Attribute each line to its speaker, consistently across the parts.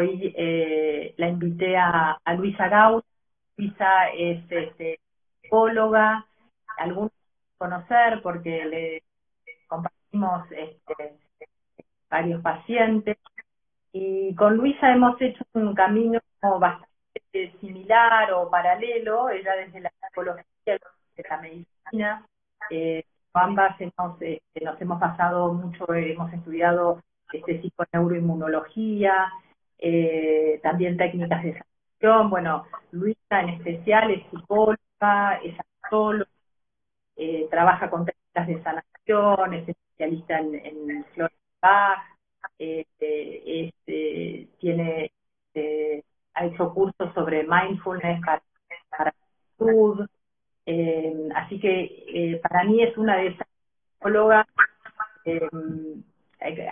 Speaker 1: hoy eh, la invité a, Luisa Gaut. Luisa es este, psicóloga, algunos conocer porque le compartimos este, varios pacientes. Y con Luisa hemos hecho un camino bastante similar o paralelo, ella desde la psicología de la medicina, eh, ambas hemos, este, nos hemos pasado mucho, hemos estudiado este, psiconeuroinmunología, eh, también técnicas de sanación, bueno, Luisa en especial es psicóloga, es astróloga, eh, trabaja con técnicas de sanación, es especialista en, en este, este, tiene, eh, ha hecho cursos sobre mindfulness para, para salud, eh, así que eh, para mí es una de esas psicólogas eh,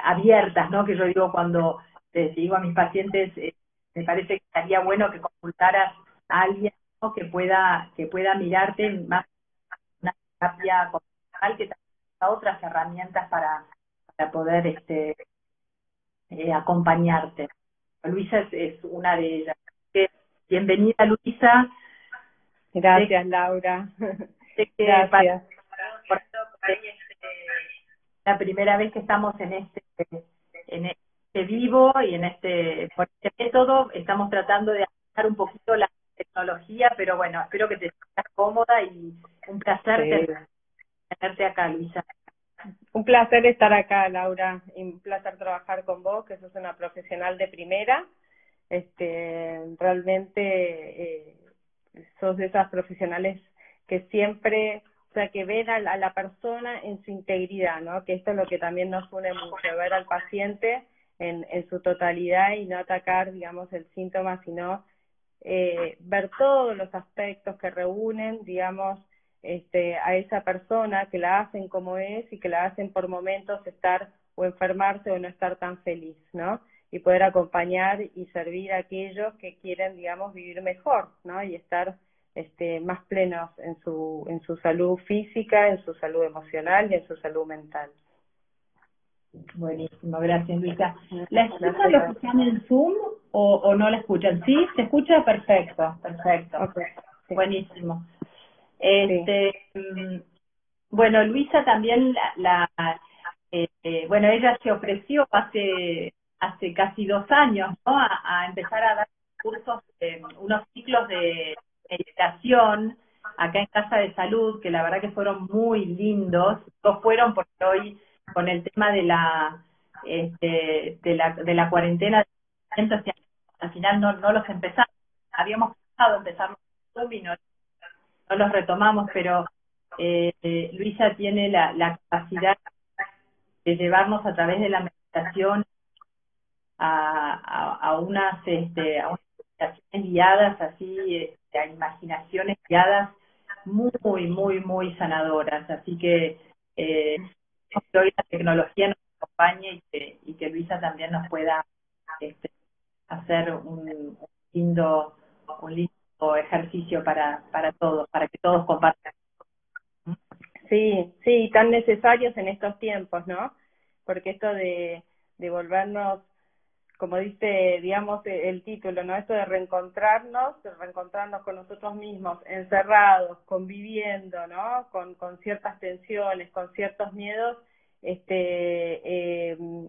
Speaker 1: abiertas, ¿no? Que yo digo cuando les digo a mis pacientes, me parece que estaría bueno que consultaras a alguien que pueda que pueda mirarte más una terapia convencional que también otras herramientas para, para poder este acompañarte. Luisa es, una de ellas. Bienvenida Luisa,
Speaker 2: Gracias, Laura. Gracias.
Speaker 1: la primera vez que estamos en este en este vivo y en este por este método estamos tratando de adaptar un poquito la tecnología, pero bueno, espero que te sientas cómoda y un placer tenerte acá, Luisa.
Speaker 2: Un placer estar acá, Laura, y un placer trabajar con vos, que sos una profesional de primera. Este, realmente eh, sos de esas profesionales que siempre, o sea, que ven a la, persona en su integridad, ¿no? Que esto es lo que también nos une mucho, ver al paciente en, en su totalidad y no atacar, digamos, el síntoma, sino eh, ver todos los aspectos que reúnen, digamos, este, a esa persona, que la hacen como es y que la hacen por momentos estar o enfermarse o no estar tan feliz, ¿no? y poder acompañar y servir a aquellos que quieren, digamos, vivir mejor, ¿no? Y estar este, más plenos en su, en su salud física, en su salud emocional y en su salud mental.
Speaker 1: Buenísimo, gracias Luisa. ¿La escuchan los que están en Zoom o, o no la escuchan? Sí, se escucha perfecto, perfecto. Buenísimo. Este, mm, Bueno, Luisa también la, la eh, eh, bueno, ella se ofreció hace hace casi dos años, ¿no? A, empezar a dar cursos, unos ciclos de meditación acá en Casa de Salud, que la verdad que fueron muy lindos. Todos fueron porque hoy con el tema de la este, de la de la cuarentena, al final no, no los empezamos. Habíamos pensado empezar y no, no los retomamos, pero eh, Luisa tiene la, la capacidad de llevarnos a través de la meditación a, a, unas este, a unas guiadas así, este, a imaginaciones guiadas muy, muy, muy sanadoras. Así que eh, que hoy la tecnología nos acompañe y que, y que Luisa también nos pueda este, hacer un, lindo un lindo ejercicio para, para todos, para que todos compartan.
Speaker 2: Sí, sí, tan necesarios en estos tiempos, ¿no? Porque esto de, de volvernos como dice, digamos, e, el título, ¿no? Esto de reencontrarnos, de reencontrarnos con nosotros mismos, encerrados, conviviendo, ¿no? Con, con ciertas tensiones, con ciertos miedos, este, em,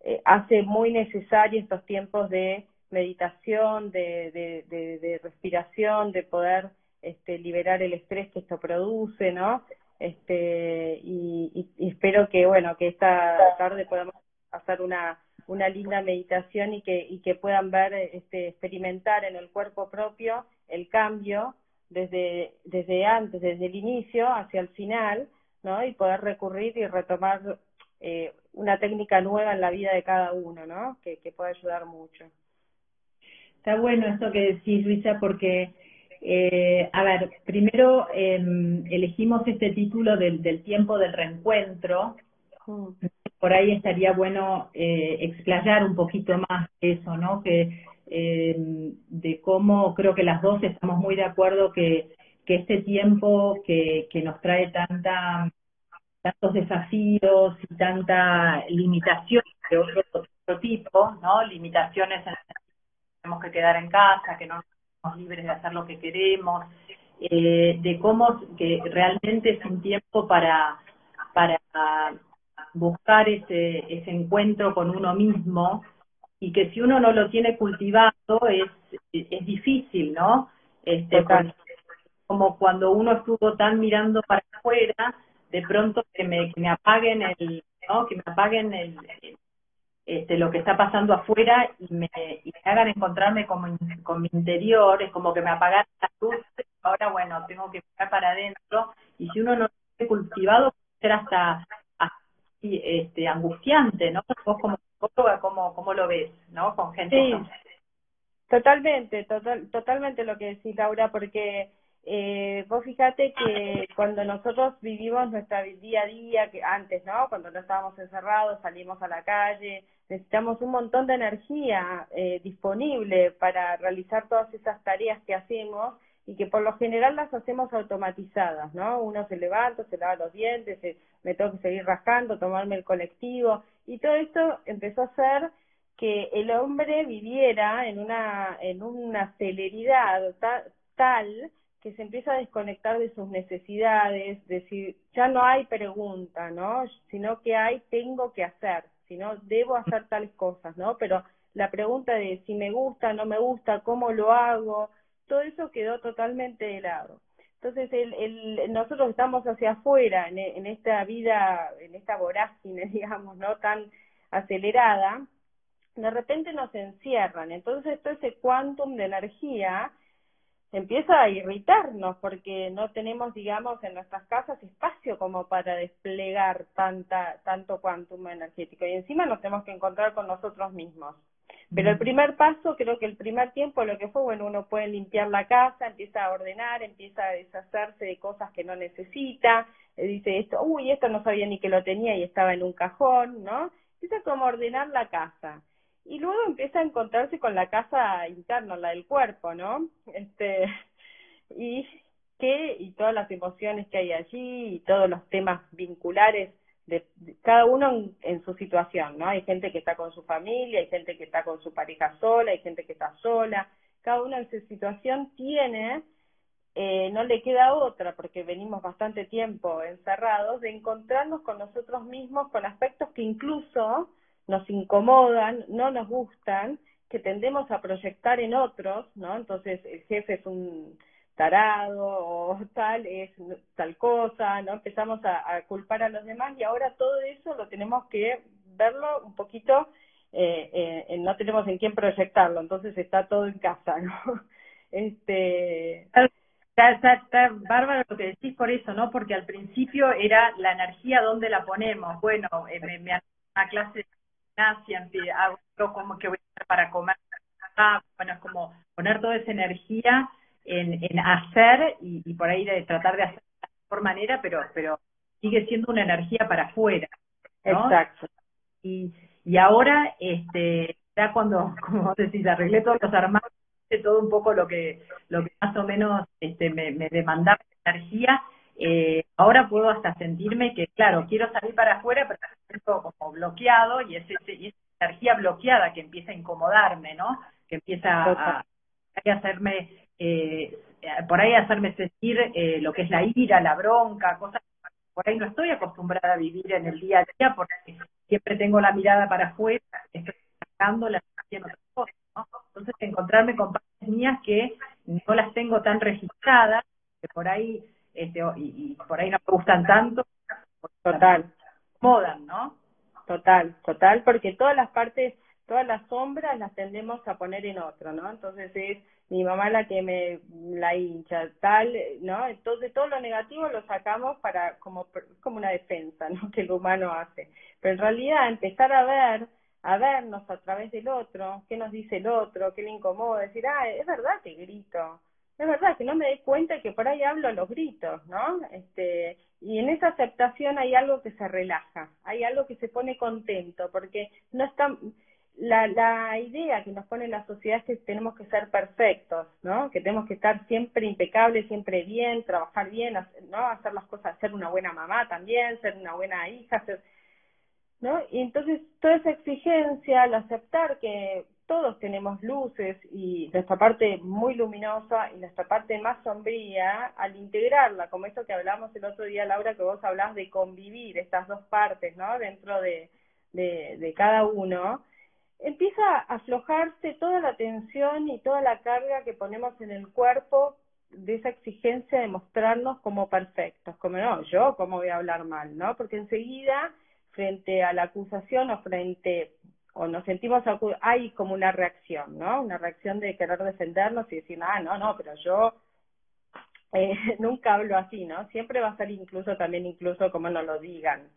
Speaker 2: eh, hace muy necesario estos tiempos de meditación, de, de, respiración, de poder este, liberar el estrés que esto produce, ¿no? Este, y, y espero que, bueno, que esta tarde podamos hacer una una linda meditación y que, y que puedan ver, este, experimentar en el cuerpo propio el cambio desde, desde antes, desde el inicio hacia el final, ¿no? Y poder recurrir y retomar eh, una técnica nueva en la vida de cada uno, ¿no? Que, que puede ayudar mucho.
Speaker 1: Está bueno esto que decís, Luisa, porque, eh, a ver, primero eh, elegimos este título del, del tiempo del reencuentro, mm por ahí estaría bueno eh, explayar un poquito más eso, ¿no? Que eh, de cómo creo que las dos estamos muy de acuerdo que, que este tiempo que, que nos trae tanta tantos desafíos y tanta limitación que otros otro tipo, ¿no? Limitaciones en tenemos que quedar en casa, que no somos libres de hacer lo que queremos, eh, de cómo que realmente es un tiempo para, para buscar ese, ese encuentro con uno mismo y que si uno no lo tiene cultivado es, es difícil, ¿no? Este, como cuando uno estuvo tan mirando para afuera, de pronto que me, que me apaguen el, ¿no? Que me apaguen el, este, lo que está pasando afuera y me, y me hagan encontrarme con, con mi interior, es como que me apagaron la luz, ahora bueno, tengo que mirar para adentro, y si uno no lo tiene cultivado, puede ser hasta, este, angustiante, ¿no? Vos como psicóloga, ¿cómo, ¿cómo lo ves, no? Con gente.
Speaker 2: Sí, totalmente, total, totalmente lo que decís, Laura, porque eh, vos fíjate que cuando nosotros vivimos nuestra día a día, que antes, ¿no? Cuando no estábamos encerrados, salimos a la calle, necesitamos un montón de energía eh, disponible para realizar todas esas tareas que hacemos y que por lo general las hacemos automatizadas, ¿no? Uno se levanta, se lava los dientes, me tengo que seguir rascando, tomarme el colectivo y todo esto empezó a hacer que el hombre viviera en una en una celeridad tal que se empieza a desconectar de sus necesidades, decir, ya no hay pregunta, ¿no? Sino que hay tengo que hacer, sino debo hacer tales cosas, ¿no? Pero la pregunta de si me gusta, no me gusta, cómo lo hago, todo eso quedó totalmente de lado. Entonces, el, el, nosotros estamos hacia afuera, en, en esta vida, en esta vorágine, digamos, ¿no? Tan acelerada, de repente nos encierran. Entonces, todo ese quantum de energía empieza a irritarnos porque no tenemos, digamos, en nuestras casas espacio como para desplegar tanta, tanto quantum energético. Y encima nos tenemos que encontrar con nosotros mismos. Pero el primer paso, creo que el primer tiempo lo que fue, bueno, uno puede limpiar la casa, empieza a ordenar, empieza a deshacerse de cosas que no necesita, dice esto, uy, esto no sabía ni que lo tenía y estaba en un cajón, ¿no? Empieza como a ordenar la casa y luego empieza a encontrarse con la casa interna, la del cuerpo, ¿no? Este, y que, y todas las emociones que hay allí, y todos los temas vinculares de, cada uno en, su situación, ¿no? Hay gente que está con su familia, hay gente que está con su pareja sola, hay gente que está sola, cada uno en su situación tiene, eh, no le queda otra, porque venimos bastante tiempo encerrados, de encontrarnos con nosotros mismos, con aspectos que incluso nos incomodan, no nos gustan, que tendemos a proyectar en otros, ¿no? Entonces el jefe es un tarado o tal, es tal cosa, ¿no? Empezamos a, culpar a los demás y ahora todo eso lo tenemos que verlo un poquito, eh, eh, no tenemos en quién proyectarlo, entonces está todo en casa, ¿no? Este...
Speaker 1: Está, está, bárbaro lo que decís por eso, ¿no? Porque al principio era la energía, ¿dónde la ponemos? Bueno, eh, me, me una clase gimnasia, hago como que voy a hacer para comer, bueno, es como poner toda esa energía en, en hacer y, por ahí de tratar de hacer de la mejor manera, pero, pero sigue siendo una energía para afuera.
Speaker 2: Exacto.
Speaker 1: Y, y ahora, este, ya cuando, como decís, arreglé todos los armarios, todo un poco lo que, lo que más o menos este, me, me demandaba energía, eh, ahora puedo hasta sentirme que, claro, quiero salir para afuera, pero siento como bloqueado y es, esa energía bloqueada que empieza a incomodarme, ¿no? Que empieza a, a hacerme, eh, por ahí hacerme sentir eh, lo que es la ira, la bronca, cosas que por ahí no estoy acostumbrada a vivir en el día a día porque siempre tengo la mirada para afuera, estoy sacando la en otras cosas, ¿no? Entonces encontrarme con partes mías que no las tengo tan registradas, que por ahí este, y, por ahí no me gustan tanto.
Speaker 2: Total.
Speaker 1: Modan, ¿no?
Speaker 2: Total, total, porque todas las partes, todas las sombras las tendemos a poner en otro, ¿no? Entonces es mi mamá la que me la hincha, tal, ¿no? Entonces todo lo negativo lo sacamos para como como una defensa, ¿no? Que el humano hace. Pero en realidad empezar a ver, a vernos a través del otro, qué nos dice el otro, qué le incomoda, decir, ah, es verdad que grito, es verdad que no me doy cuenta que por ahí hablo los gritos, ¿no? Este, y en esa aceptación hay algo que se relaja, hay algo que se pone contento, porque no está, la, la idea que nos pone la sociedad es que tenemos que ser perfectos, ¿no? Que tenemos que estar siempre impecables, siempre bien, trabajar bien, ¿no? Hacer las cosas, ser una buena mamá también, ser una buena hija. ¿no? Y entonces toda esa exigencia, al aceptar que todos tenemos luces y nuestra parte muy luminosa y nuestra parte más sombría, al integrarla, como esto que hablamos el otro día, Laura, que vos hablás de convivir estas dos partes, ¿no? Dentro de, de, de cada uno, empieza a aflojarse toda la tensión y toda la carga que ponemos en el cuerpo de esa exigencia de mostrarnos como perfectos, como no, yo cómo voy a hablar mal, ¿no? Porque enseguida, frente a la acusación o frente o nos sentimos, hay como una reacción, ¿no? Una reacción de querer defendernos y decir, ah, no, no, pero yo eh, nunca hablo así, ¿no? Siempre va a ser incluso también, incluso como nos lo digan.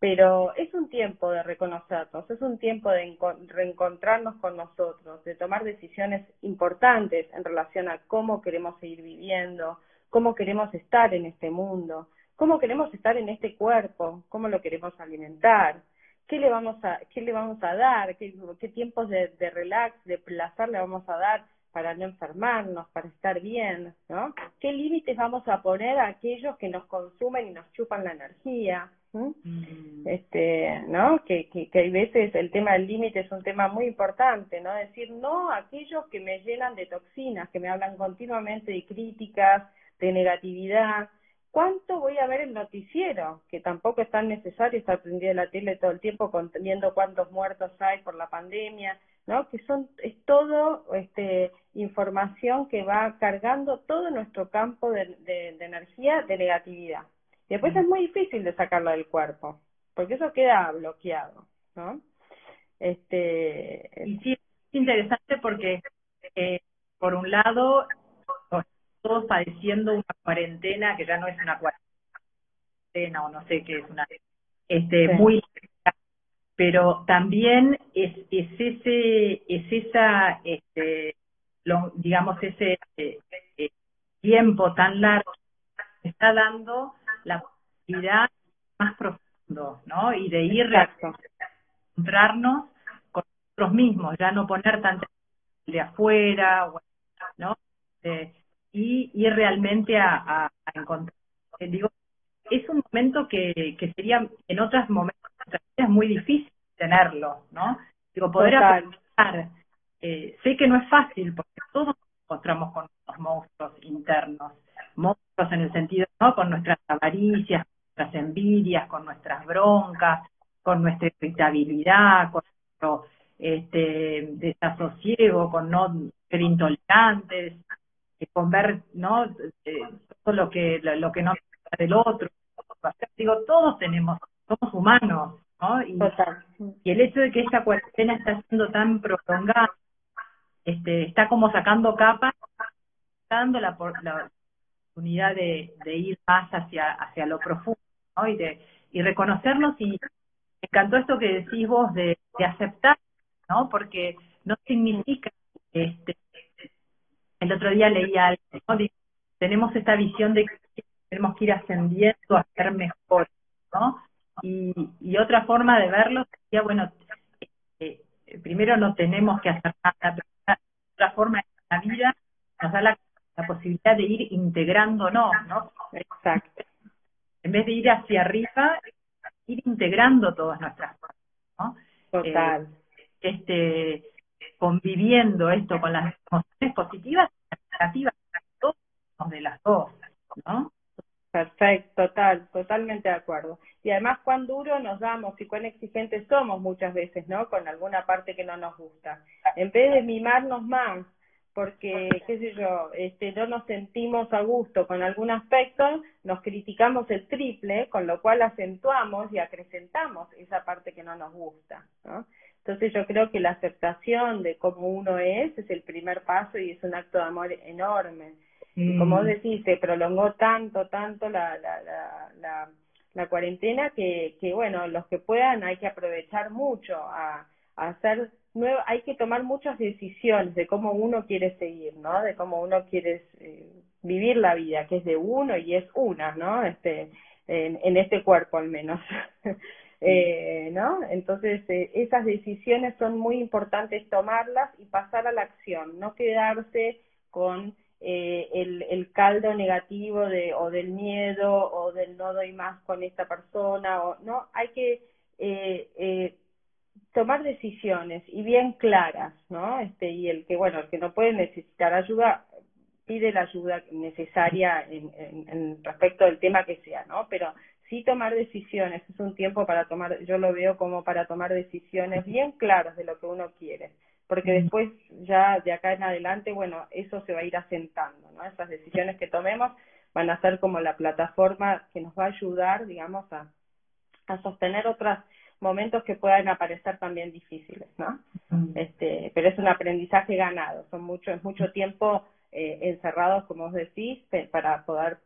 Speaker 2: Pero es un tiempo de reconocernos, es un tiempo de reencontrarnos con nosotros, de tomar decisiones importantes en relación a cómo queremos seguir viviendo, cómo queremos estar en este mundo, cómo queremos estar en este cuerpo, cómo lo queremos alimentar, qué le vamos a, qué le vamos a dar, qué, qué tiempos de, de relax, de placer le vamos a dar para no enfermarnos, para estar bien, ¿no? ¿Qué límites vamos a poner a aquellos que nos consumen y nos chupan la energía? Mm. Este, ¿no? Que, que, que hay veces el tema del límite es un tema muy importante, ¿no? Decir no a aquellos que me llenan de toxinas, que me hablan continuamente de críticas, de negatividad, ¿Cuánto voy a ver el noticiero? Que tampoco es tan necesario estar prendido la tele todo el tiempo viendo cuántos muertos hay por la pandemia, ¿no? Que son, es todo este, información que va cargando todo nuestro campo de, de, energía de negatividad. Después es muy difícil de sacarlo del cuerpo, porque eso queda bloqueado, ¿no? Este...
Speaker 1: Y sí, es interesante porque, eh, por un lado, todos padeciendo una cuarentena que ya no es una cuarentena o no sé qué es una este muy pero también es es ese es esa este digamos ese eh, eh, tiempo tan largo que está dando la posibilidad más profundo no y de ir a encontrarnos con nosotros mismos ya no poner tanta de afuera no eh, y ir realmente a, a, encontrar. Eh, digo, es un momento que, que sería en otros momentos es muy difícil tenerlo, ¿no? Digo, poder aprender. Eh, sé que no es fácil porque todos encontramos con los monstruos internos, monstruos en el sentido, ¿no? Con nuestras avaricias, con nuestras envidias, con nuestras broncas, con nuestra irritabilidad, con nuestro este, desasosiego, con no ser intolerantes, con ver no eh, todo lo que lo, que no del otro. Digo todos tenemos somos humanos no y, y el hecho de que esta cuarentena está siendo tan prolongada este está como sacando capas dando la, la oportunidad de, ir más hacia hacia lo profundo ¿no? y de y reconocernos y me encantó esto que decís vos de, aceptar no porque no significa este el otro día leía algo, tenemos esta visión de que tenemos que ir ascendiendo a ser mejor, ¿no? Y, otra forma de verlo sería, bueno, eh, primero no tenemos que hacer otra forma de la vida nos da la, posibilidad de ir integrándonos, ¿no? Exacto. En vez de ir hacia arriba, ir integrando todas nuestras cosas, ¿no?
Speaker 2: Total.
Speaker 1: Eh, este conviviendo esto con las emociones positivas y negativas de las dos, ¿no?
Speaker 2: Perfecto, total, totalmente de acuerdo. Y además cuán duro nos damos y cuán exigentes somos muchas veces, ¿no? Con alguna parte que no nos gusta. En vez de mimarnos más, porque, qué sé yo, este, no nos sentimos a gusto con algún aspecto, nos criticamos el triple, con lo cual acentuamos y acrecentamos esa parte que no nos gusta, ¿no? Entonces yo creo que la aceptación de cómo uno es es el primer paso y es un acto de amor enorme. Y como vos mm. decís, se prolongó tanto, tanto la, la, la, la, cuarentena que, que, bueno, los que puedan hay que aprovechar mucho a, a hacer nuevo, hay que tomar muchas decisiones de cómo uno quiere seguir, ¿no? De cómo uno quiere eh, vivir la vida, que es de uno y es una, ¿no? Este, en, en este cuerpo al menos. Eh, ¿no? Entonces, eh, esas decisiones son muy importantes tomarlas y pasar a la acción, no quedarse con eh, el, el caldo negativo de, o del miedo o del no doy más con esta persona, o no, hay que eh, eh, tomar decisiones y bien claras, ¿no? Este, y el que, bueno, el que no puede necesitar ayuda, pide la ayuda necesaria en, en, respecto del tema que sea, ¿no? Pero sí tomar decisiones, es un tiempo para tomar, yo lo veo como para tomar decisiones bien claras de lo que uno quiere, porque después ya de acá en adelante, bueno, eso se va a ir asentando, ¿no? Esas decisiones que tomemos van a ser como la plataforma que nos va a ayudar, digamos, a, a sostener otros momentos que puedan aparecer también difíciles, ¿no? Este, pero es un aprendizaje ganado, son mucho, es mucho tiempo eh, encerrados, como os decís, para poder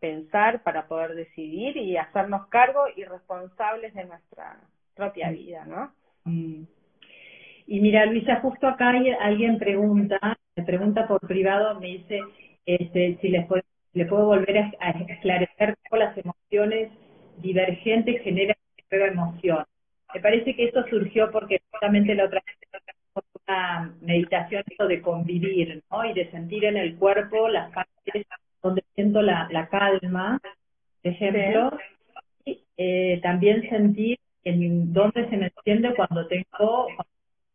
Speaker 2: pensar, para poder decidir y hacernos cargo y responsables de nuestra propia vida, ¿no?
Speaker 1: Mm. Y mira, Luisa, justo acá alguien pregunta, me pregunta por privado, me dice este, si les puedo, le puedo volver a, esclarecer cómo las emociones divergentes generan nueva emoción. Me parece que eso surgió porque justamente la otra vez una meditación de convivir, ¿no? Y de sentir en el cuerpo las partes donde siento la, la calma, por ejemplo, y eh, también sentir en dónde se me enciende cuando tengo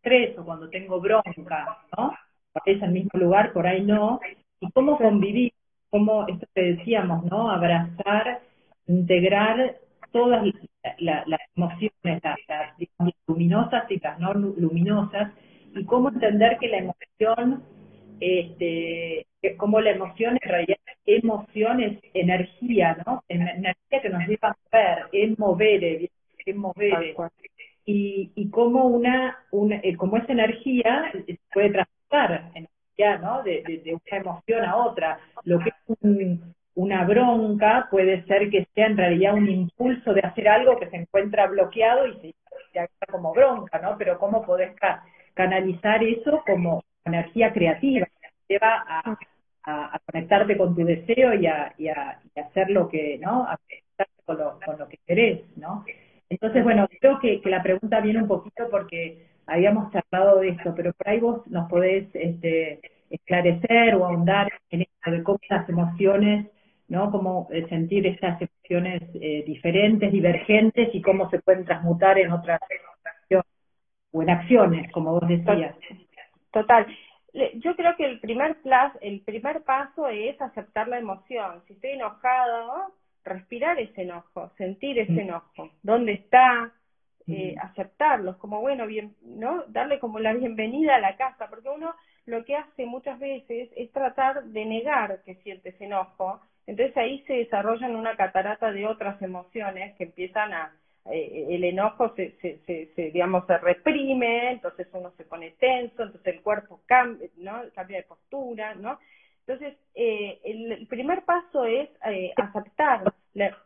Speaker 1: estrés o cuando tengo bronca, ¿no? Por ahí es el mismo lugar, por ahí no. Y cómo convivir, cómo, esto que decíamos, ¿no? Abrazar, integrar todas las emociones, las, luminosas y las no luminosas, y cómo entender que la emoción, este, como la emoción en realidad emoción es energía, ¿no? Energía que nos lleva a mover, es mover, es mover. Y, y cómo una, una eh, esa energía puede transportar energía, ¿no? De, una emoción a otra. Lo que es una bronca puede ser que sea en realidad un impulso de hacer algo que se encuentra bloqueado y se, se como bronca, ¿no? Pero cómo podés canalizar eso como energía creativa, que lleva a a, conectarte con tu deseo y a, y a, hacer lo que, ¿no? A con lo, con lo que querés, ¿no? Entonces, bueno, creo que, que, la pregunta viene un poquito porque habíamos charlado de esto, pero por ahí vos nos podés este, esclarecer o ahondar en esto de cómo las emociones, ¿no? Cómo eh, sentir estas emociones eh, diferentes, divergentes y cómo se pueden transmutar en otras o en acciones, como vos decías.
Speaker 2: Total yo creo que el primer el primer paso es aceptar la emoción. Si estoy enojado, respirar ese enojo, sentir ese mm. enojo, dónde está, eh, mm. aceptarlos como bueno, bien, ¿no? Darle como la bienvenida a la casa, porque uno lo que hace muchas veces es tratar de negar que siente ese enojo, entonces ahí se desarrollan una catarata de otras emociones que empiezan a, eh, el enojo se, se, se, digamos, se reprime, entonces uno se pone tenso, entonces el cuerpo cambia, ¿no? cambia de postura, ¿no? Entonces, eh, el, primer paso es eh, aceptar. La,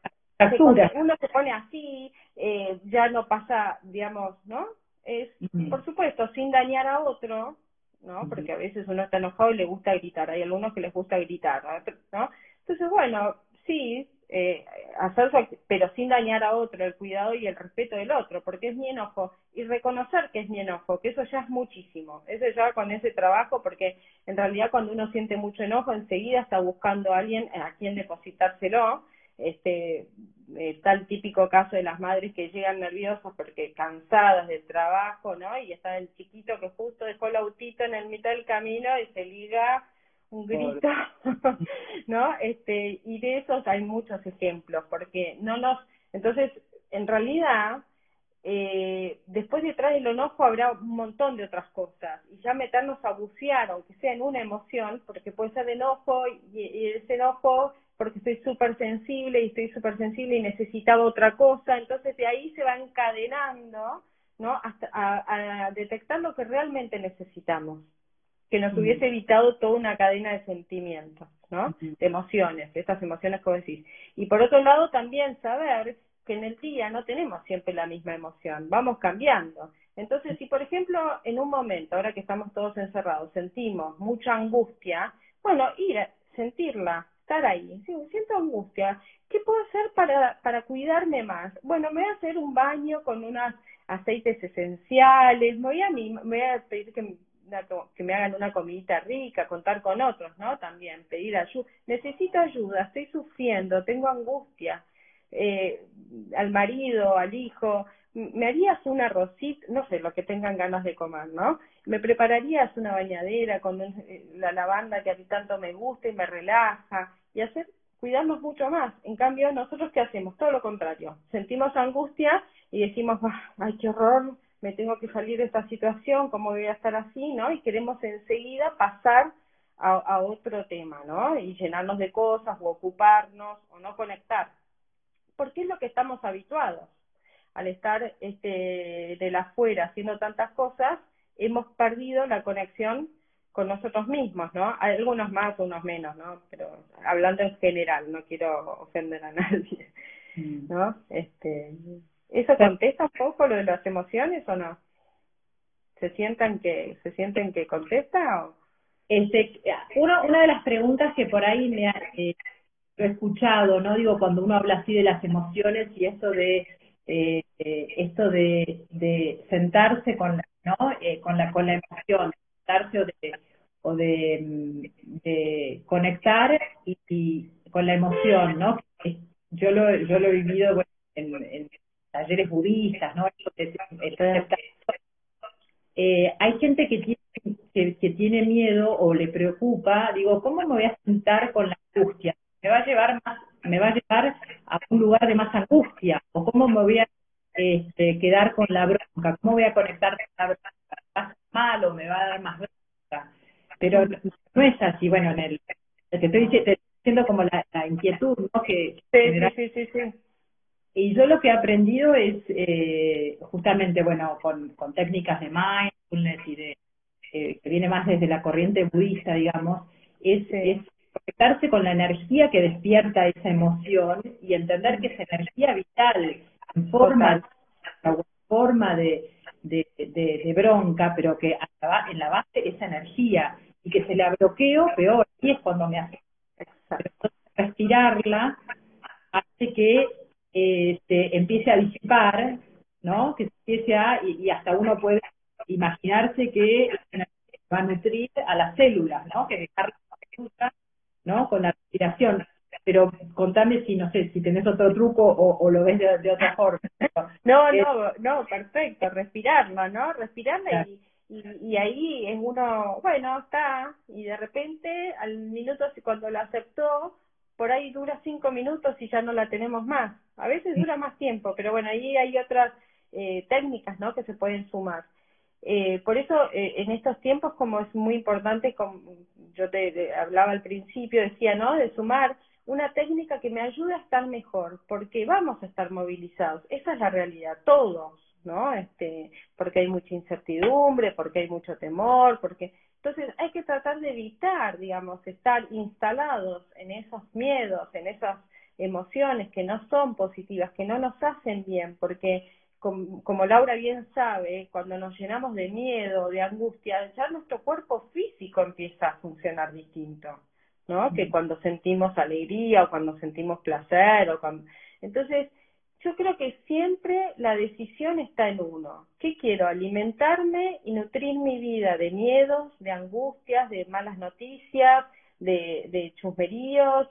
Speaker 2: uno se pone así, eh, ya no pasa, digamos, ¿no? Es, por supuesto, sin dañar a otro, ¿no? Porque a veces uno está enojado y le gusta gritar, hay algunos que les gusta gritar, ¿no? Entonces, bueno, sí, eh, hacer pero sin dañar a otro, el cuidado y el respeto del otro, porque es mi enojo, y reconocer que es mi enojo, que eso ya es muchísimo, eso ya con ese trabajo, porque en realidad cuando uno siente mucho enojo, enseguida está buscando a alguien a quien depositárselo, este, está el típico caso de las madres que llegan nerviosas porque cansadas del trabajo, ¿no? Y está el chiquito que justo dejó el autito en el mitad del camino y se liga un grito, ¿no? Este, y de esos hay muchos ejemplos, porque no nos, entonces, en realidad, eh, después detrás del enojo habrá un montón de otras cosas, y ya meternos a bucear, aunque sea en una emoción, porque puede ser de enojo, y, ese enojo porque estoy súper sensible y estoy súper sensible y necesitaba otra cosa, entonces de ahí se va encadenando, ¿no? Hasta a, a detectar lo que realmente necesitamos que nos hubiese evitado toda una cadena de sentimientos, ¿no? De emociones, estas emociones que vos decís. Y por otro lado, también saber que en el día no tenemos siempre la misma emoción, vamos cambiando. Entonces, si por ejemplo en un momento, ahora que estamos todos encerrados, sentimos mucha angustia, bueno, ir a sentirla, estar ahí, sí, siento angustia, ¿qué puedo hacer para, para cuidarme más? Bueno, me voy a hacer un baño con unos aceites esenciales, me voy a, me voy a pedir que que me hagan una comidita rica, contar con otros, ¿no? También, pedir ayuda. Necesito ayuda, estoy sufriendo, tengo angustia. Eh, al marido, al hijo, me harías un arrocito, no sé, lo que tengan ganas de comer, ¿no? Me prepararías una bañadera con eh, la lavanda que a mí tanto me gusta y me relaja, y hacer, cuidarnos mucho más. En cambio, nosotros, ¿qué hacemos? Todo lo contrario. Sentimos angustia y decimos, ay, qué horror, me tengo que salir de esta situación, ¿cómo voy a estar así, no? Y queremos enseguida pasar a, a otro tema, ¿no? Y llenarnos de cosas o ocuparnos o no conectar. Porque es lo que estamos habituados al estar este, de la afuera haciendo tantas cosas, hemos perdido la conexión con nosotros mismos, ¿no? Algunos más, unos menos, ¿no? Pero hablando en general, no quiero ofender a nadie, mm. ¿no? Este, ¿Eso contesta un poco lo de las emociones o no? ¿Se sientan que, se sienten que contesta o?
Speaker 1: Este, una, una de las preguntas que por ahí me ha, eh, he escuchado, ¿no? Digo, cuando uno habla así de las emociones y eso de eh, esto de, de, sentarse con la, ¿no? Eh, con la con la emoción, sentarse o de o de, mm, de conectar y, con la emoción, ¿no? Yo lo yo lo he vivido bueno, en, en, talleres budistas, ¿no? Eh, hay gente que tiene que, que tiene miedo o le preocupa, digo, ¿cómo me voy a sentar con la angustia? Me va a llevar más me va a llevar a un lugar de más angustia, o cómo me voy a este, quedar con la bronca, cómo voy a conectar con la bronca, va a ser mal o me va a dar más bronca, pero no es así, bueno, en el, te estoy diciendo como la, inquietud, ¿no? Que
Speaker 2: sí, sí, sí,
Speaker 1: Y yo lo que he aprendido es, eh, justamente, bueno, con, con técnicas de mindfulness y de, eh, que viene más desde la corriente budista, digamos, es, es conectarse con la energía que despierta esa emoción y entender que esa energía vital en forma, forma de, de, de, bronca, pero que en la base esa energía y que se la bloqueo, peor, y es cuando me hace respirarla, hace que este, empiece a disipar, ¿no? Que empiece a, y, hasta uno puede imaginarse que va a nutrir a las células, ¿no? Que dejar la ¿no? Con la respiración. Pero contame si, no sé, si tenés otro truco o, lo ves de, otra forma.
Speaker 2: no, no, no, perfecto, respirarlo, ¿no? Respirarlo y, y, ahí es uno, bueno, está, y de repente al minuto, cuando lo aceptó, por ahí dura cinco minutos y ya no la tenemos más. A veces dura más tiempo, pero bueno, ahí hay otras eh, técnicas, ¿no? Que se pueden sumar. Eh, por eso, eh, en estos tiempos, como es muy importante, como yo te, hablaba al principio, decía, ¿no? De sumar una técnica que me ayude a estar mejor, porque vamos a estar movilizados. Esa es la realidad, todos, ¿no? Este, porque hay mucha incertidumbre, porque hay mucho temor, porque entonces hay que tratar de evitar, digamos, estar instalados en esos miedos, en esas emociones que no son positivas, que no nos hacen bien, porque como, Laura bien sabe, cuando nos llenamos de miedo, de angustia, ya nuestro cuerpo físico empieza a funcionar distinto, ¿no? Que cuando sentimos alegría o cuando sentimos placer o cuando... Entonces, yo creo que siempre la decisión está en uno. ¿Qué quiero? Alimentarme y nutrir mi vida de miedos, de angustias, de malas noticias, de, de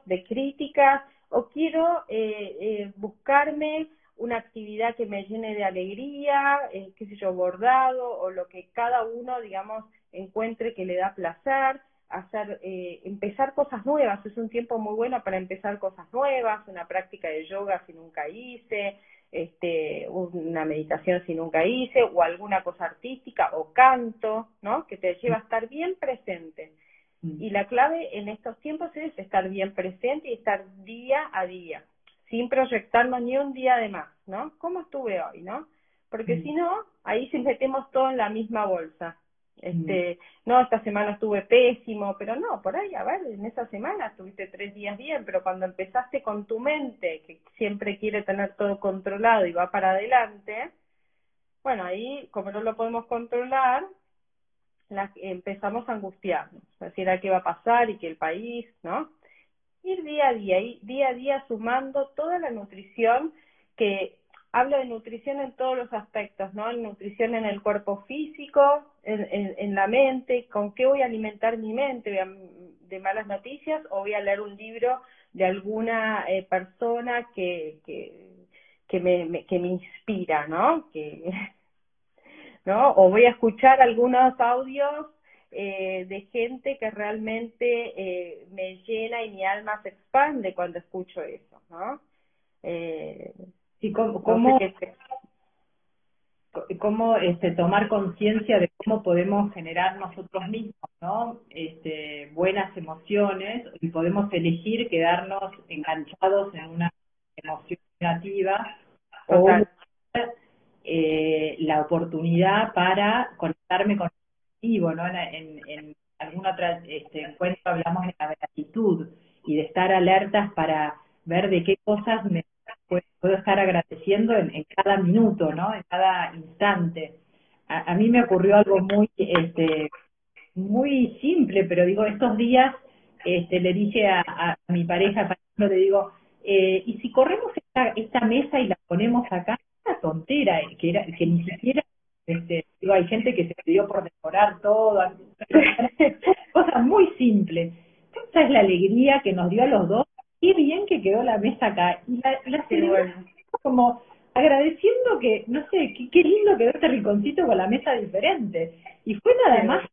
Speaker 2: de críticas, o quiero eh, eh, buscarme una actividad que me llene de alegría, eh, qué sé yo, bordado o lo que cada uno, digamos, encuentre que le da placer, hacer, eh, empezar cosas nuevas. Es un tiempo muy bueno para empezar cosas nuevas, una práctica de yoga si nunca hice, este, una meditación si nunca hice, o alguna cosa artística o canto, ¿no? Que te lleva a estar bien presente. Mm. Y la clave en estos tiempos es estar bien presente y estar día a día sin proyectarnos ni un día de más, ¿no? ¿Cómo estuve hoy, no? Porque mm. si no, ahí sí metemos todo en la misma bolsa. Este, no, esta semana estuve pésimo, pero no, por ahí, a ver, en esa semana estuviste tres días bien, pero cuando empezaste con tu mente, que siempre quiere tener todo controlado y va para adelante, bueno, ahí, como no lo podemos controlar, la, empezamos a angustiarnos, a decir, ¿a qué va a pasar? Y que el país, ¿no? ir día a día, y día a día sumando toda la nutrición que hablo de nutrición en todos los aspectos, ¿no? Nutrición en el cuerpo físico, en, en, la mente, con qué voy a alimentar mi mente, de malas noticias o voy a leer un libro de alguna eh, persona que, que, que me, que me inspira, ¿no? Que, ¿no? O voy a escuchar algunos audios eh, de gente que realmente eh, me llena y mi alma se expande cuando escucho eso, ¿no?
Speaker 1: Eh, y cómo, cómo, cómo este, tomar conciencia de cómo podemos generar nosotros mismos, ¿no? Este, buenas emociones y podemos elegir quedarnos enganchados en una emoción negativa o eh, la oportunidad para conectarme con el vivo, ¿no? En, en, algún otro este, encuentro hablamos de la gratitud y de estar alertas para ver de qué cosas me puedo estar agradeciendo en, cada minuto, ¿no? En cada instante. A, mí me ocurrió algo muy, este, muy simple, pero digo, estos días este, le dije a, a mi pareja, le digo, eh, y si corremos esta, esta mesa y la ponemos acá, una tontera, que, era, que ni siquiera, este, digo, hay gente que se pidió por decorar todo, cosas muy simples. Esa es la alegría que nos dio a los dos qué bien que quedó la mesa acá. Y la, la como agradeciendo que, no sé, qué, lindo quedó este rinconcito con la mesa diferente. Y fue nada más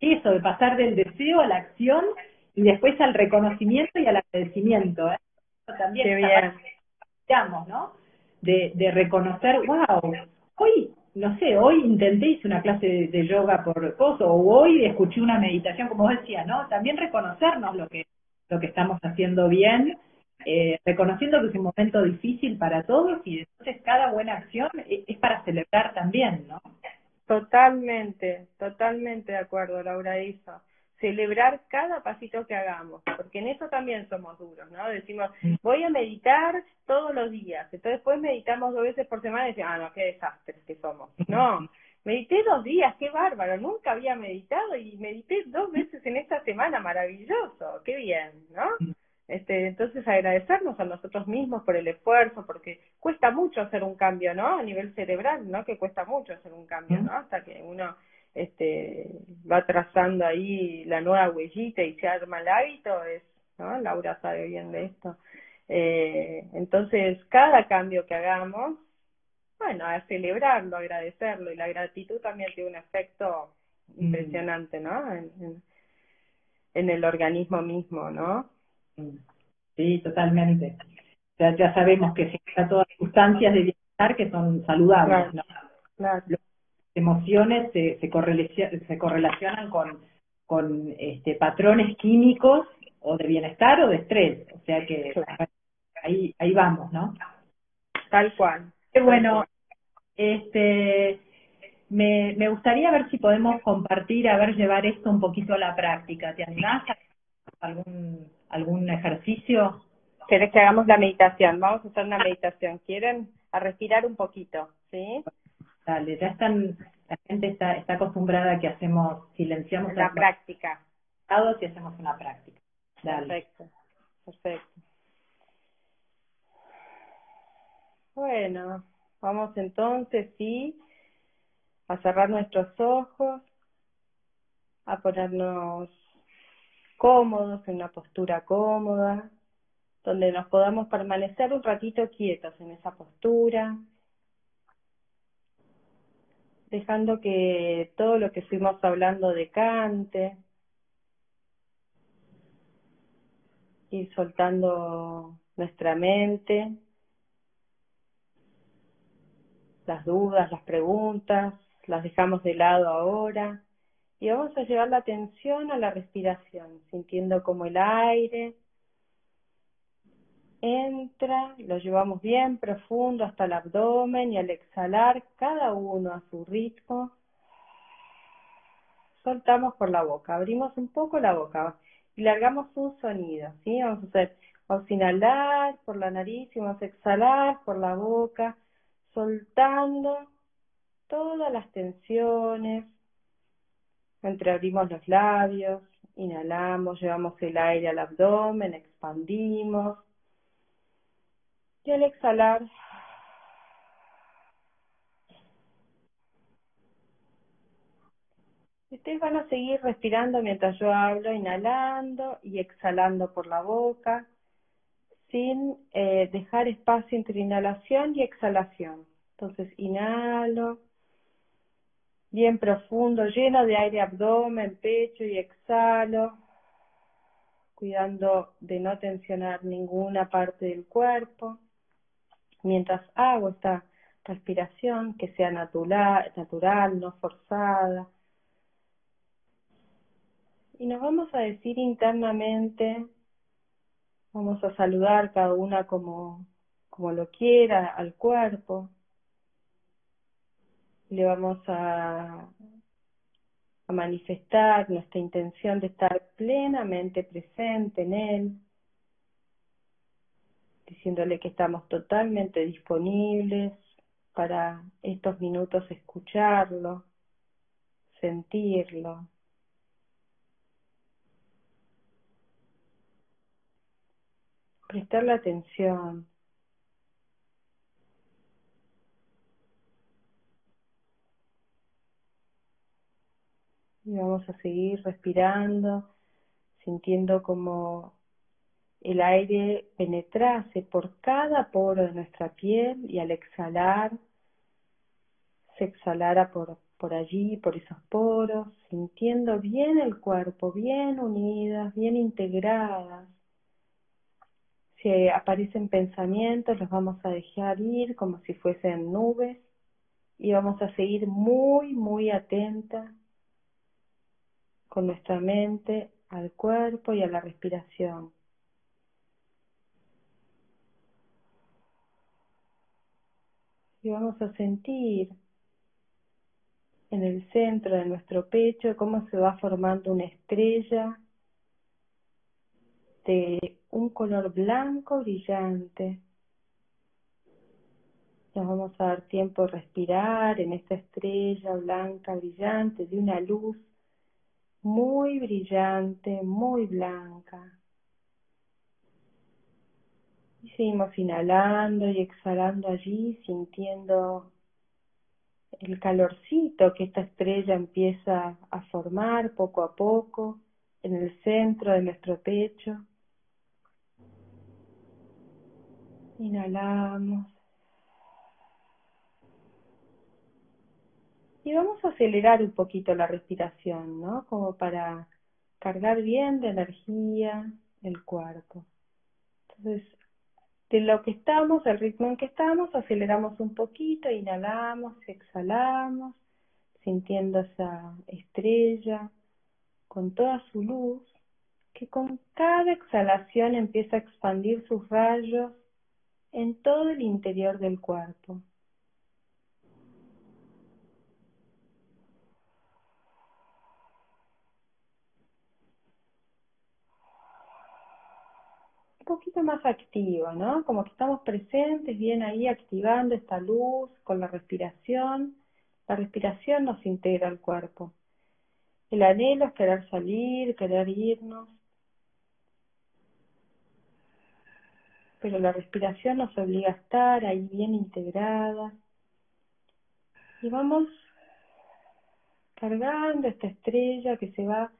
Speaker 1: eso, de pasar del deseo a la acción y después al reconocimiento y al agradecimiento. ¿eh? También bien. digamos, ¿no? De, de reconocer, wow, hoy, no sé, hoy intenté, hice una clase de, de yoga por coso, o hoy escuché una meditación, como decía, ¿no? También reconocernos lo que lo que estamos haciendo bien, eh, reconociendo que es un momento difícil para todos y entonces cada buena acción es, para celebrar también, ¿no?
Speaker 2: Totalmente, totalmente de acuerdo, Laura eso. Celebrar cada pasito que hagamos, porque en eso también somos duros, ¿no? Decimos, mm. voy a meditar todos los días, entonces después meditamos dos veces por semana y decimos, ah, no, qué desastres que somos. No, Medité dos días, qué bárbaro, nunca había meditado y medité dos veces en esta semana, maravilloso, qué bien, ¿no? Este, entonces agradecernos a nosotros mismos por el esfuerzo, porque cuesta mucho hacer un cambio, ¿no? A nivel cerebral, ¿no? Que cuesta mucho hacer un cambio, ¿no? Hasta que uno este, va trazando ahí la nueva huellita y se arma el hábito, es, ¿no? Laura sabe bien de esto. Eh, entonces, cada cambio que hagamos bueno, a celebrarlo, agradecerlo, y la gratitud también tiene un efecto mm. impresionante, ¿no? En, el organismo mismo, ¿no?
Speaker 1: Mm. Sí, totalmente. Ya, ya sabemos que se todas sustancias de bienestar que son saludables, ¿no? Las emociones se, se, correlacionan, se correlacionan con, con este, patrones químicos o de bienestar o de estrés, o sea que ahí, ahí vamos, ¿no?
Speaker 2: Tal cual.
Speaker 1: Bueno. Este, me, me gustaría ver si podemos compartir, a ver, llevar esto un poquito a la práctica. ¿Te animás a algún, algún ejercicio?
Speaker 2: ¿Quieres que hagamos la meditación? Vamos a hacer una meditación. ¿Quieren? A respirar un poquito, ¿sí?
Speaker 1: Dale, ya están, la gente está, está acostumbrada a que hacemos, silenciamos
Speaker 2: la práctica.
Speaker 1: Y hacemos una práctica. Dale.
Speaker 2: Perfecto, perfecto. Bueno, vamos entonces, sí, a cerrar nuestros ojos, a ponernos cómodos, en una postura cómoda, donde nos podamos permanecer un ratito quietos en esa postura, dejando que todo lo que fuimos hablando decante, ir soltando nuestra mente las dudas, las preguntas, las dejamos de lado ahora. Y vamos a llevar la atención a la respiración, sintiendo como el aire entra, lo llevamos bien profundo hasta el abdomen y al exhalar cada uno a su ritmo, soltamos por la boca, abrimos un poco la boca y largamos un sonido, ¿sí? Vamos a hacer, vamos a inhalar por la nariz y vamos a exhalar por la boca soltando todas las tensiones. Entreabrimos los labios, inhalamos, llevamos el aire al abdomen, expandimos. Y al exhalar, ustedes van a seguir respirando mientras yo hablo, inhalando y exhalando por la boca sin eh, dejar espacio entre inhalación y exhalación. Entonces, inhalo, bien profundo, lleno de aire abdomen, pecho y exhalo, cuidando de no tensionar ninguna parte del cuerpo. Mientras hago esta respiración, que sea natural, natural no forzada. Y nos vamos a decir internamente, vamos a saludar cada una como, como lo quiera al cuerpo le vamos a, manifestar nuestra intención de estar plenamente presente en él, diciéndole que estamos totalmente disponibles para estos minutos escucharlo, sentirlo. Prestarle atención. Y vamos a seguir respirando, sintiendo como el aire penetrase por cada poro de nuestra piel y al exhalar se exhalara por, por allí, por esos poros, sintiendo bien el cuerpo, bien unidas, bien integradas. Si aparecen pensamientos, los vamos a dejar ir como si fuesen nubes y vamos a seguir muy, muy atentas con nuestra mente al cuerpo y a la respiración. Y vamos a sentir en el centro de nuestro pecho cómo se va formando una estrella de un color blanco brillante. Nos vamos a dar tiempo de respirar en esta estrella blanca brillante de una luz muy brillante, muy blanca. Y seguimos inhalando y exhalando allí, sintiendo el calorcito que esta estrella empieza a formar poco a poco en el centro de nuestro pecho. Inhalamos Y vamos a acelerar un poquito la respiración, ¿no? Como para cargar bien de energía el cuerpo. Entonces, de lo que estamos, el ritmo en que estamos, aceleramos un poquito, inhalamos, exhalamos, sintiendo esa estrella con toda su luz, que con cada exhalación empieza a expandir sus rayos en todo el interior del cuerpo. Poquito más activo, ¿no? Como que estamos presentes, bien ahí activando esta luz con la respiración. La respiración nos integra al cuerpo. El anhelo es querer salir, querer irnos. Pero la respiración nos obliga a estar ahí bien integrada. Y vamos cargando esta estrella que se va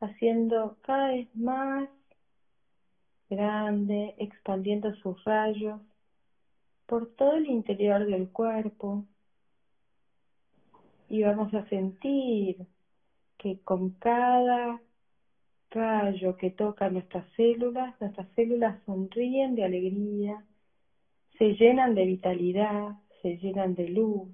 Speaker 2: haciendo cada vez más grande, expandiendo sus rayos por todo el interior del cuerpo. Y vamos a sentir que con cada rayo que toca nuestras células, nuestras células sonríen de alegría, se llenan de vitalidad, se llenan de luz.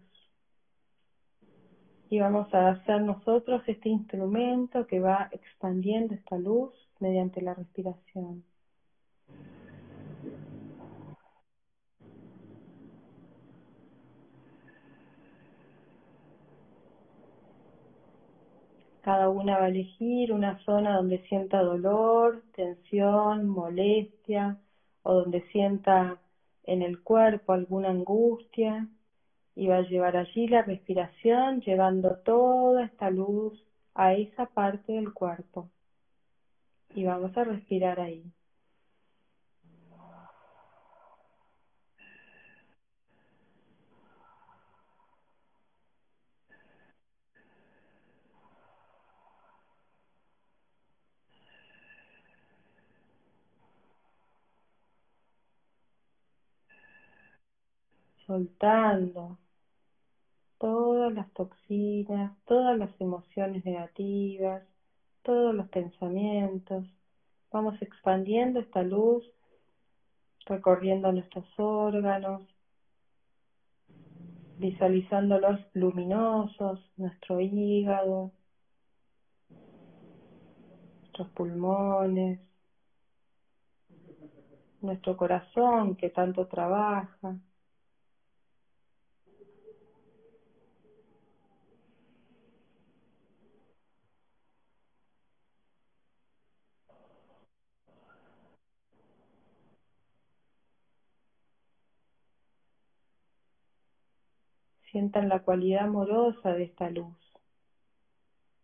Speaker 2: Y vamos a hacer nosotros este instrumento que va expandiendo esta luz mediante la respiración. Cada una va a elegir una zona donde sienta dolor, tensión, molestia o donde sienta en el cuerpo alguna angustia y va a llevar allí la respiración llevando toda esta luz a esa parte del cuerpo. Y vamos a respirar ahí. Soltando todas las toxinas, todas las emociones negativas, todos los pensamientos. Vamos expandiendo esta luz, recorriendo nuestros órganos, visualizándolos luminosos, nuestro hígado, nuestros pulmones, nuestro corazón que tanto trabaja. Sientan la cualidad amorosa de esta luz,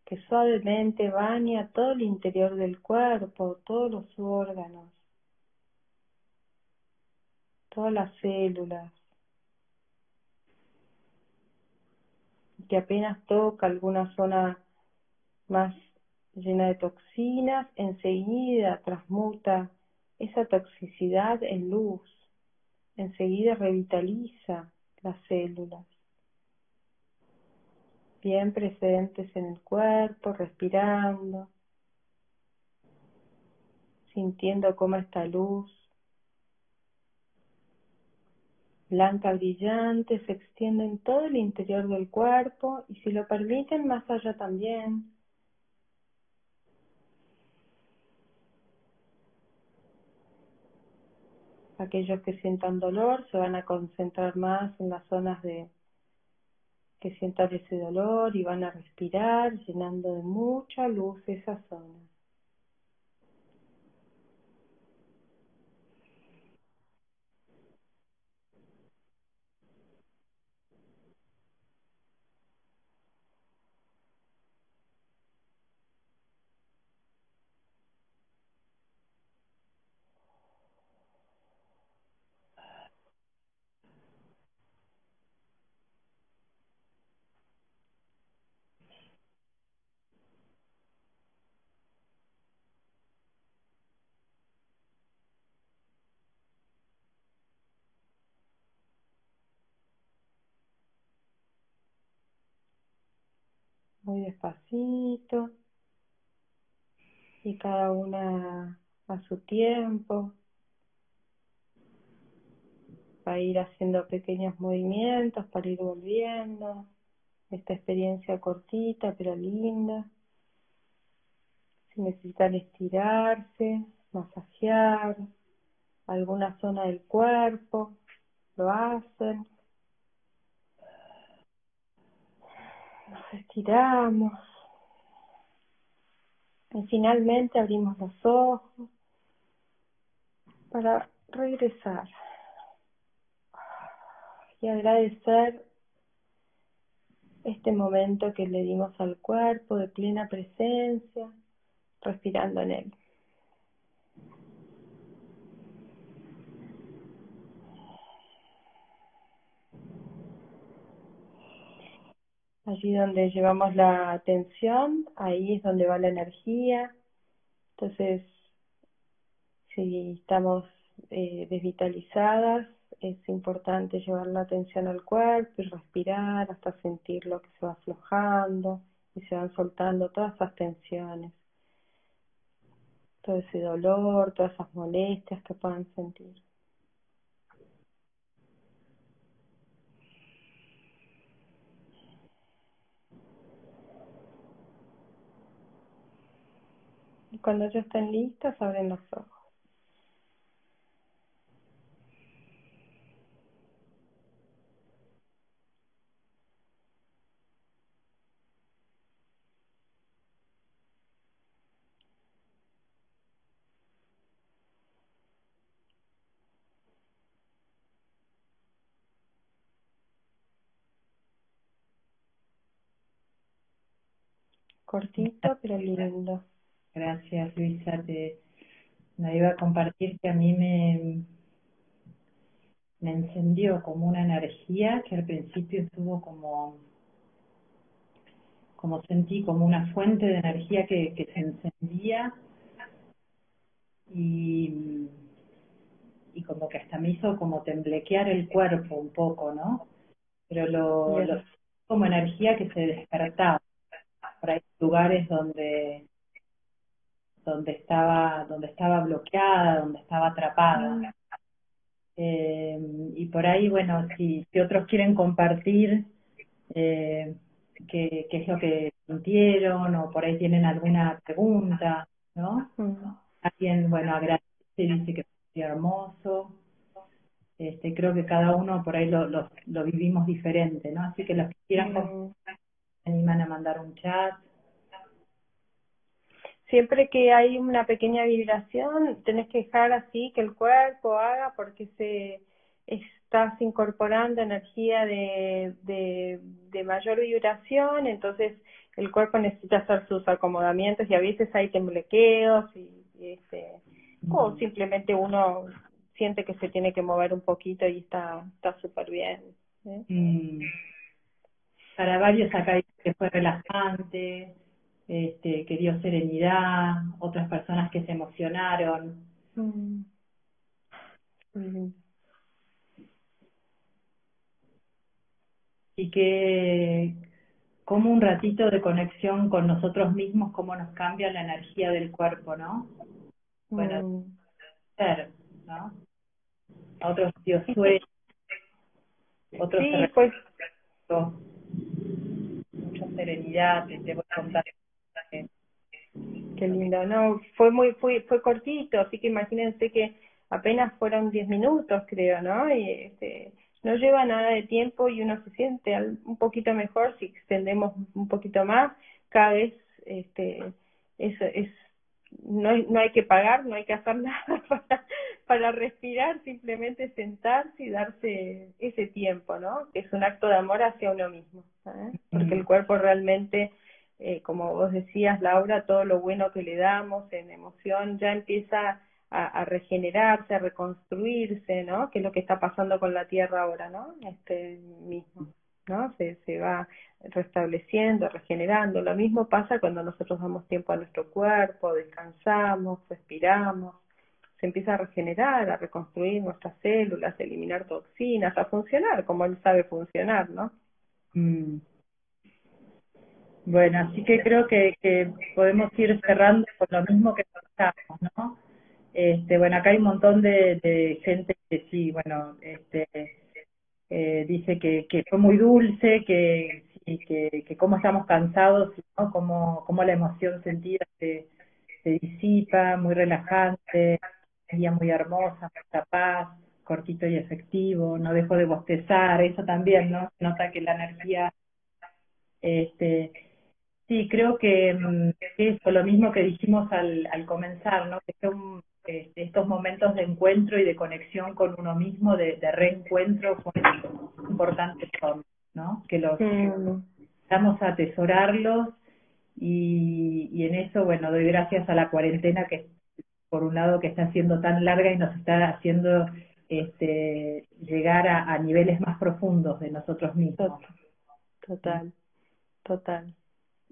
Speaker 2: que suavemente baña todo el interior del cuerpo, todos los órganos, todas las células, que apenas toca alguna zona más llena de toxinas, enseguida transmuta esa toxicidad en luz, enseguida revitaliza las células bien presentes en el cuerpo, respirando, sintiendo cómo esta luz blanca brillante se extiende en todo el interior del cuerpo y si lo permiten más allá también. Aquellos que sientan dolor se van a concentrar más en las zonas de que sientan ese dolor y van a respirar llenando de mucha luz esa zona. Muy despacito y cada una a su tiempo. Va a ir haciendo pequeños movimientos para ir volviendo. Esta experiencia cortita pero linda. Si necesitan estirarse, masajear alguna zona del cuerpo, lo hacen. Estiramos. Y finalmente abrimos los ojos para regresar y agradecer este momento que le dimos al cuerpo de plena presencia, respirando en él. Allí donde llevamos la atención, ahí es donde va la energía. Entonces, si estamos eh, desvitalizadas, es importante llevar la atención al cuerpo y respirar hasta sentir lo que se va aflojando y se van soltando todas esas tensiones, todo ese dolor, todas esas molestias que puedan sentir. Cuando ya estén listas, abren los ojos. Cortito pero lindo.
Speaker 1: Gracias, Luisa. Te me iba a compartir que a mí me, me encendió como una energía que al principio estuvo como como sentí como una fuente de energía que, que se encendía y, y como que hasta me hizo como temblequear el cuerpo un poco, ¿no? Pero lo, lo como energía que se despertaba por ahí lugares donde donde estaba donde estaba bloqueada, donde estaba atrapada. Mm. Eh, y por ahí, bueno, si, si otros quieren compartir eh, qué, qué es lo que sintieron o por ahí tienen alguna pregunta, ¿no? Mm. Alguien, bueno, agradece y dice que fue hermoso. Este, creo que cada uno por ahí lo, lo, lo vivimos diferente, ¿no? Así que los que quieran mm. animan a mandar un chat.
Speaker 2: Siempre que hay una pequeña vibración, tenés que dejar así que el cuerpo haga porque se estás incorporando energía de, de, de mayor vibración, entonces el cuerpo necesita hacer sus acomodamientos y a veces hay temblequeos y, este, o simplemente uno siente que se tiene que mover un poquito y está está súper bien. ¿eh?
Speaker 1: Mm. Para varios acá que fue relajante, este, que dio serenidad, otras personas que se emocionaron. Mm. Y que como un ratito de conexión con nosotros mismos, cómo nos cambia la energía del cuerpo, ¿no? Bueno, mm. ser, ¿no? Otros dios sueños, otros
Speaker 2: sí, pues.
Speaker 1: mucha serenidad, te voy a contar.
Speaker 2: Qué lindo, no, fue muy, fue, fue cortito, así que imagínense que apenas fueron 10 minutos, creo, ¿no? Y este, no lleva nada de tiempo y uno se siente un poquito mejor si extendemos un poquito más. Cada vez este, es, es no, hay, no hay que pagar, no hay que hacer nada para, para respirar, simplemente sentarse y darse ese tiempo, ¿no? Es un acto de amor hacia uno mismo, ¿eh? porque el cuerpo realmente, eh, como vos decías, Laura, todo lo bueno que le damos en emoción ya empieza a, regenerarse, a reconstruirse, ¿no? Que es lo que está pasando con la Tierra ahora, ¿no? Este mismo, ¿no? Se, se va restableciendo, regenerando. Lo mismo pasa cuando nosotros damos tiempo a nuestro cuerpo, descansamos, respiramos, se empieza a regenerar, a reconstruir nuestras células, a eliminar toxinas, a funcionar como él sabe funcionar, ¿no?
Speaker 1: Mm. Bueno, así que creo que, que podemos ir cerrando con lo mismo que empezamos, ¿no? Este, bueno, acá hay un montón de, de gente que sí, bueno, este, eh, dice que, fue muy dulce, que sí, que, que cómo estamos cansados, ¿no? Cómo, la emoción sentida se, se disipa, muy relajante, día muy hermosa, mucha paz, cortito y efectivo, no dejo de bostezar, eso también, ¿no? nota que la energía, este, sí, creo que, mm, es lo mismo que dijimos al, al comenzar, ¿no? Que son este, estos momentos de encuentro y de conexión con uno mismo, de, reencuentro, son importantes ¿no? Que los vamos a atesorarlos y, y en eso, bueno, doy gracias a la cuarentena que por un lado que está siendo tan larga y nos está haciendo este, llegar a, a niveles más profundos de nosotros mismos.
Speaker 2: Total, total.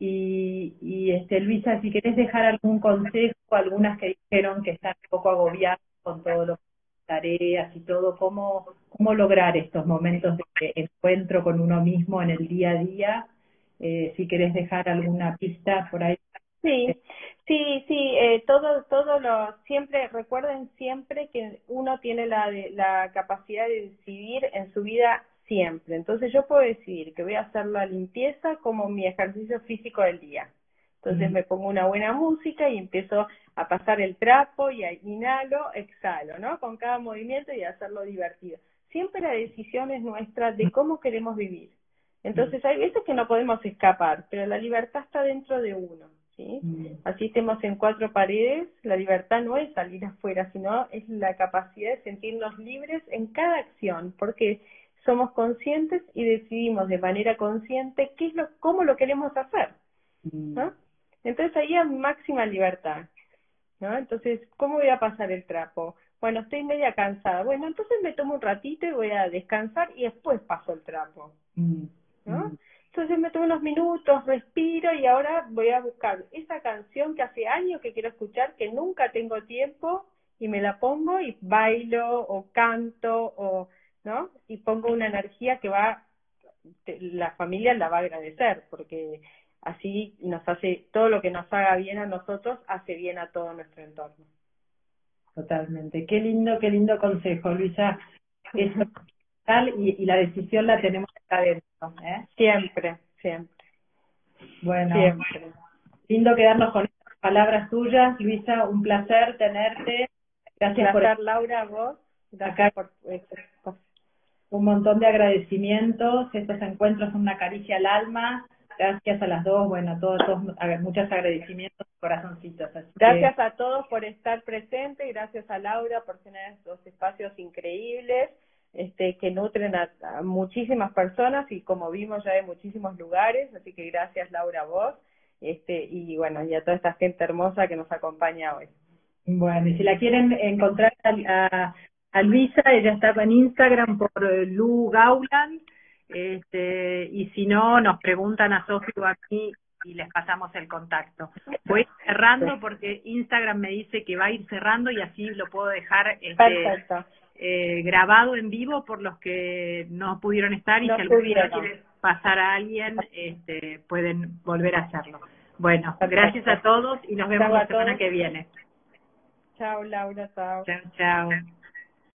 Speaker 1: Y, y este, Luisa, si querés dejar algún consejo, algunas que dijeron que están un poco agobiadas con todo lo tareas y todo, ¿cómo, cómo lograr estos momentos de encuentro con uno mismo en el día a día? Eh, si querés dejar alguna pista por ahí.
Speaker 2: Sí, sí, sí, eh, todo, todo lo, siempre, recuerden siempre que uno tiene la, la capacidad de decidir en su vida siempre. Entonces yo puedo decidir que voy a hacer la limpieza como mi ejercicio físico del día. Entonces me pongo una buena música y empiezo a pasar el trapo y a inhalo, exhalo, ¿no? Con cada movimiento y hacerlo divertido. Siempre la decisión es nuestra de cómo queremos vivir. Entonces hay veces que no podemos escapar, pero la libertad está dentro de uno, ¿sí? Así estemos en cuatro paredes, la libertad no es salir afuera, sino es la capacidad de sentirnos libres en cada acción, porque somos conscientes y decidimos de manera consciente qué es lo, cómo lo queremos hacer, ¿no? Mm. Entonces ahí hay máxima libertad, ¿no? Entonces, ¿cómo voy a pasar el trapo? Bueno, estoy media cansada. Bueno, entonces me tomo un ratito y voy a descansar y después paso el trapo, mm. ¿no? Mm. Entonces me tomo unos minutos, respiro y ahora voy a buscar esa canción que hace años que quiero escuchar, que nunca tengo tiempo y me la pongo y bailo o canto o, ¿no? Y pongo una energía que va, la familia la va a agradecer porque así nos hace, todo lo que nos haga bien a nosotros hace bien a todo nuestro entorno.
Speaker 1: Totalmente. Qué lindo, qué lindo consejo, Luisa. Eso y, y la decisión la tenemos acá adentro. ¿eh?
Speaker 2: Siempre, siempre.
Speaker 1: Bueno, siempre. lindo quedarnos con estas palabras tuyas, Luisa. Un placer tenerte.
Speaker 2: Gracias por Laura, vos.
Speaker 1: Gracias por un montón de agradecimientos. Estos encuentros son una caricia al alma. Gracias a las dos, bueno, todos, todos muchos agradecimientos, corazoncitos.
Speaker 2: gracias a todos por estar presentes, gracias a Laura por tener estos espacios increíbles este, que nutren a, muchísimas personas y como vimos ya en muchísimos lugares, así que gracias Laura a vos este, y bueno, y a toda esta gente hermosa que nos acompaña hoy.
Speaker 1: Bueno, y si la quieren encontrar a, a, Luisa, ella estaba en Instagram por eh, Lu Gauland, este, y si no, nos preguntan a Sofía o a mí y les pasamos el contacto. Voy cerrando porque Instagram me dice que va a ir cerrando y así lo puedo dejar este, eh, grabado en vivo por los que no pudieron estar y si alguno quiere pasar a alguien, este, pueden volver a hacerlo. Bueno, gracias a todos y nos vemos la semana que viene.
Speaker 2: Chao, Laura, chao.
Speaker 1: Chao, chao.